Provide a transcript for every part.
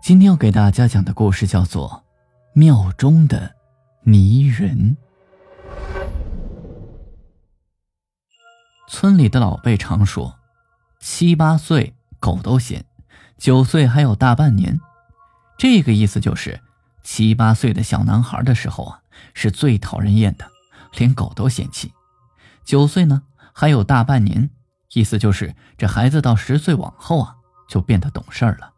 今天要给大家讲的故事叫做《庙中的泥人》。村里的老辈常说：“七八岁狗都嫌，九岁还有大半年。”这个意思就是，七八岁的小男孩的时候啊，是最讨人厌的，连狗都嫌弃；九岁呢，还有大半年。意思就是，这孩子到十岁往后啊，就变得懂事儿了。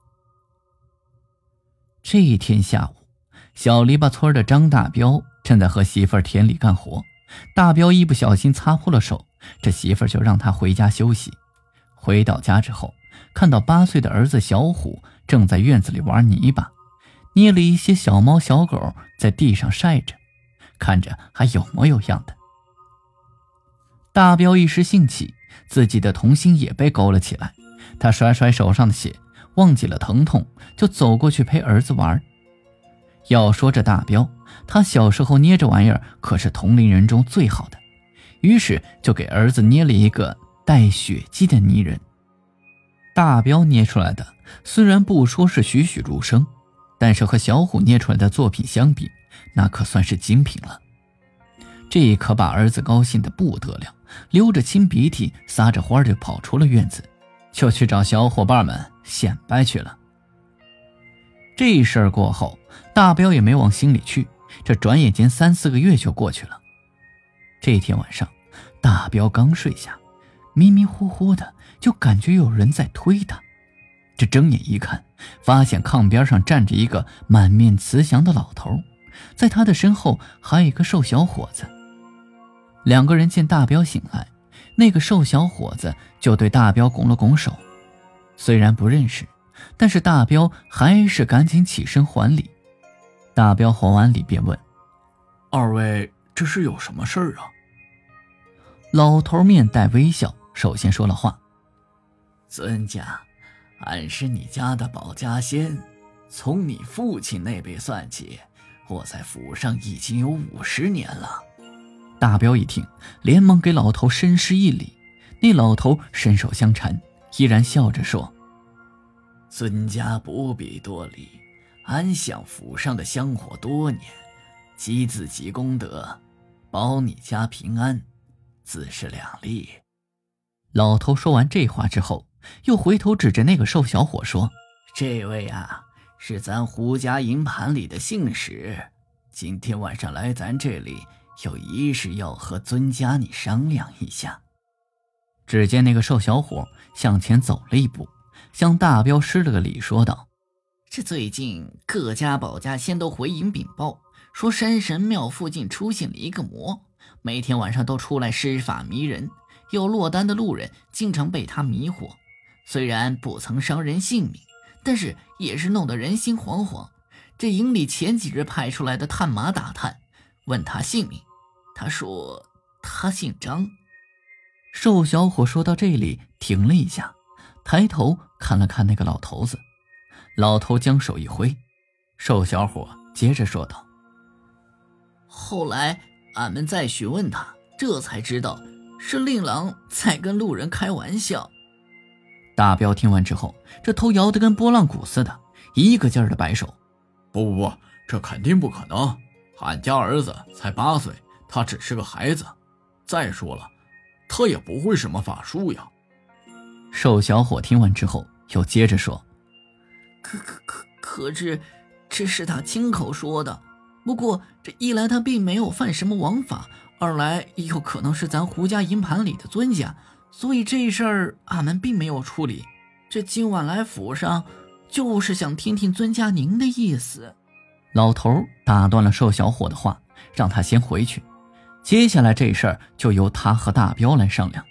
这一天下午，小篱笆村的张大彪正在和媳妇儿田里干活。大彪一不小心擦破了手，这媳妇儿就让他回家休息。回到家之后，看到八岁的儿子小虎正在院子里玩泥巴，捏了一些小猫小狗在地上晒着，看着还有模有样的。大彪一时兴起。自己的童心也被勾了起来，他甩甩手上的血，忘记了疼痛，就走过去陪儿子玩。要说这大彪，他小时候捏这玩意儿可是同龄人中最好的，于是就给儿子捏了一个带血迹的泥人。大彪捏出来的虽然不说是栩栩如生，但是和小虎捏出来的作品相比，那可算是精品了。这可把儿子高兴的不得了。流着亲鼻涕，撒着欢就跑出了院子，就去找小伙伴们显摆去了。这事儿过后，大彪也没往心里去。这转眼间三四个月就过去了。这天晚上，大彪刚睡下，迷迷糊糊的就感觉有人在推他。这睁眼一看，发现炕边上站着一个满面慈祥的老头，在他的身后还有一个瘦小伙子。两个人见大彪醒来，那个瘦小伙子就对大彪拱了拱手。虽然不认识，但是大彪还是赶紧起身还礼。大彪还完礼，便问：“二位这是有什么事儿啊？”老头面带微笑，首先说了话：“尊家，俺是你家的保家仙，从你父亲那辈算起，我在府上已经有五十年了。”大彪一听，连忙给老头深施一礼。那老头伸手相搀，依然笑着说：“孙家不必多礼，安享府上的香火多年，积自己功德，保你家平安，自是两利。”老头说完这话之后，又回头指着那个瘦小伙说：“这位啊，是咱胡家营盘里的信使，今天晚上来咱这里。”有一事要和尊家你商量一下。只见那个瘦小伙向前走了一步，向大彪施了个礼，说道：“这最近各家保家仙都回营禀报，说山神庙附近出现了一个魔，每天晚上都出来施法迷人，有落单的路人经常被他迷惑。虽然不曾伤人性命，但是也是弄得人心惶惶。这营里前几日派出来的探马打探，问他姓名。”他说：“他姓张。”瘦小伙说到这里停了一下，抬头看了看那个老头子。老头将手一挥，瘦小伙接着说道：“后来俺们再询问他，这才知道是令郎在跟路人开玩笑。”大彪听完之后，这头摇得跟拨浪鼓似的，一个劲儿的摆手：“不不不，这肯定不可能！俺家儿子才八岁。”他只是个孩子，再说了，他也不会什么法术呀。瘦小伙听完之后，又接着说：“可可可可是，这是他亲口说的。不过这一来他并没有犯什么王法，二来又可能是咱胡家银盘里的尊家，所以这事儿俺们并没有处理。这今晚来府上，就是想听听尊家您的意思。”老头打断了瘦小伙的话，让他先回去。接下来这事儿就由他和大彪来商量。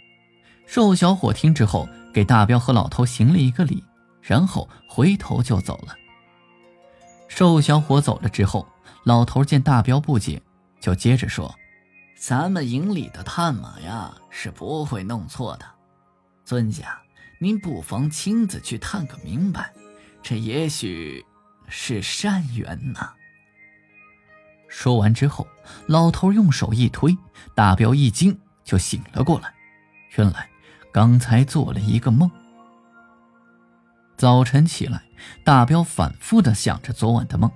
瘦小伙听之后，给大彪和老头行了一个礼，然后回头就走了。瘦小伙走了之后，老头见大彪不解，就接着说：“咱们营里的探马呀，是不会弄错的。尊家，您不妨亲自去探个明白，这也许是善缘呐。”说完之后，老头用手一推，大彪一惊就醒了过来。原来刚才做了一个梦。早晨起来，大彪反复的想着昨晚的梦，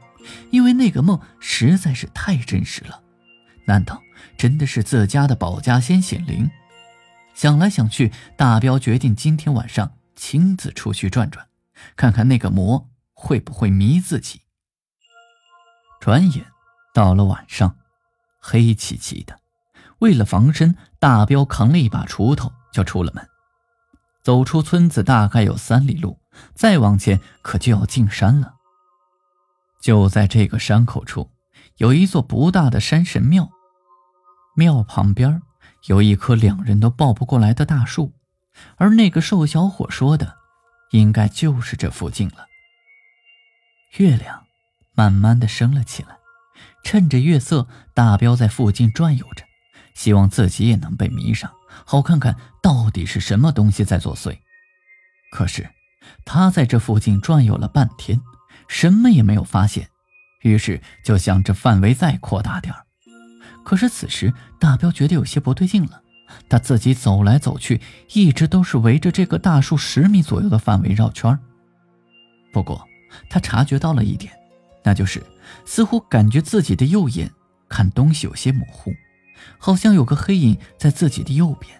因为那个梦实在是太真实了。难道真的是自家的保家仙显灵？想来想去，大彪决定今天晚上亲自出去转转，看看那个魔会不会迷自己。转眼。到了晚上，黑漆漆的。为了防身，大彪扛了一把锄头就出了门。走出村子大概有三里路，再往前可就要进山了。就在这个山口处，有一座不大的山神庙，庙旁边有一棵两人都抱不过来的大树，而那个瘦小伙说的，应该就是这附近了。月亮慢慢的升了起来。趁着月色，大彪在附近转悠着，希望自己也能被迷上，好看看到底是什么东西在作祟。可是，他在这附近转悠了半天，什么也没有发现，于是就想着范围再扩大点可是此时，大彪觉得有些不对劲了。他自己走来走去，一直都是围着这个大树十米左右的范围绕圈不过，他察觉到了一点。那就是，似乎感觉自己的右眼看东西有些模糊，好像有个黑影在自己的右边，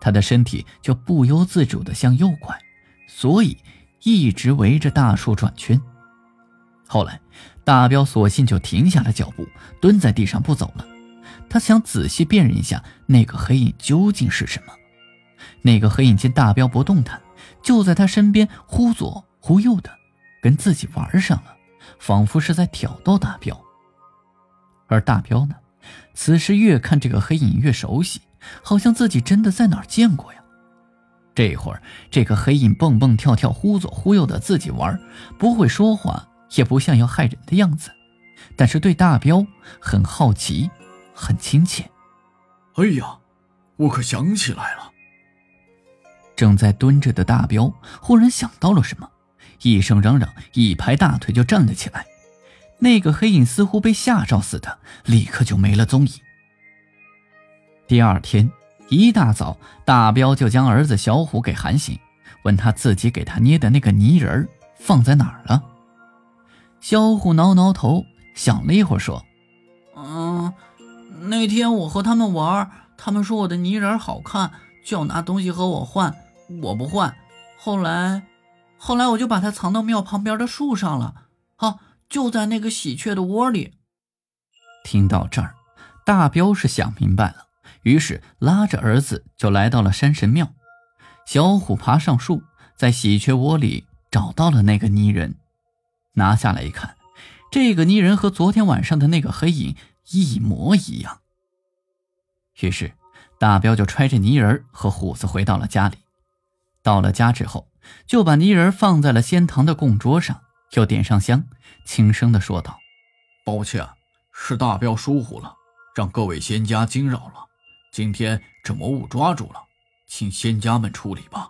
他的身体就不由自主地向右拐，所以一直围着大树转圈。后来，大彪索性就停下了脚步，蹲在地上不走了。他想仔细辨认一下那个黑影究竟是什么。那个黑影见大彪不动弹，就在他身边忽左忽右的，跟自己玩上了。仿佛是在挑逗大彪，而大彪呢，此时越看这个黑影越熟悉，好像自己真的在哪儿见过呀。这会儿，这个黑影蹦蹦跳跳、忽左忽右的自己玩，不会说话，也不像要害人的样子，但是对大彪很好奇，很亲切。哎呀，我可想起来了！正在蹲着的大彪忽然想到了什么。一声嚷嚷，一拍大腿就站了起来。那个黑影似乎被吓着似的，立刻就没了踪影。第二天一大早，大彪就将儿子小虎给喊醒，问他自己给他捏的那个泥人放在哪儿了。小虎挠挠头，想了一会儿，说：“嗯，那天我和他们玩，他们说我的泥人好看，就要拿东西和我换，我不换。后来……”后来我就把它藏到庙旁边的树上了，好，就在那个喜鹊的窝里。听到这儿，大彪是想明白了，于是拉着儿子就来到了山神庙。小虎爬上树，在喜鹊窝里找到了那个泥人，拿下来一看，这个泥人和昨天晚上的那个黑影一模一样。于是，大彪就揣着泥人和虎子回到了家里。到了家之后。就把泥人放在了仙堂的供桌上，又点上香，轻声的说道：“抱歉，是大彪疏忽了，让各位仙家惊扰了。今天这魔物抓住了，请仙家们处理吧。”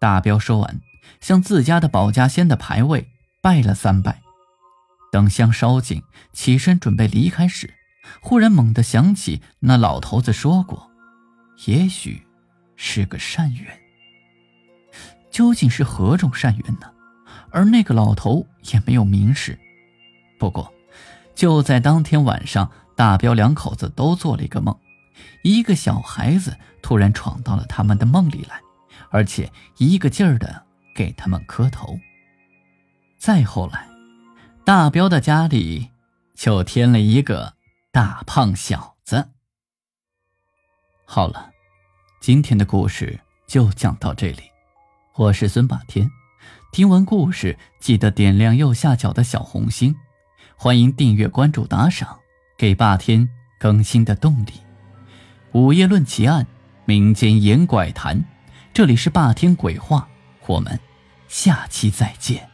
大彪说完，向自家的保家仙的牌位拜了三拜。等香烧尽，起身准备离开时，忽然猛地想起那老头子说过：“也许是个善缘。”究竟是何种善缘呢？而那个老头也没有明示。不过，就在当天晚上，大彪两口子都做了一个梦，一个小孩子突然闯到了他们的梦里来，而且一个劲儿的给他们磕头。再后来，大彪的家里就添了一个大胖小子。好了，今天的故事就讲到这里。我是孙霸天，听完故事记得点亮右下角的小红心，欢迎订阅、关注、打赏，给霸天更新的动力。午夜论奇案，民间言怪谈，这里是霸天鬼话，我们下期再见。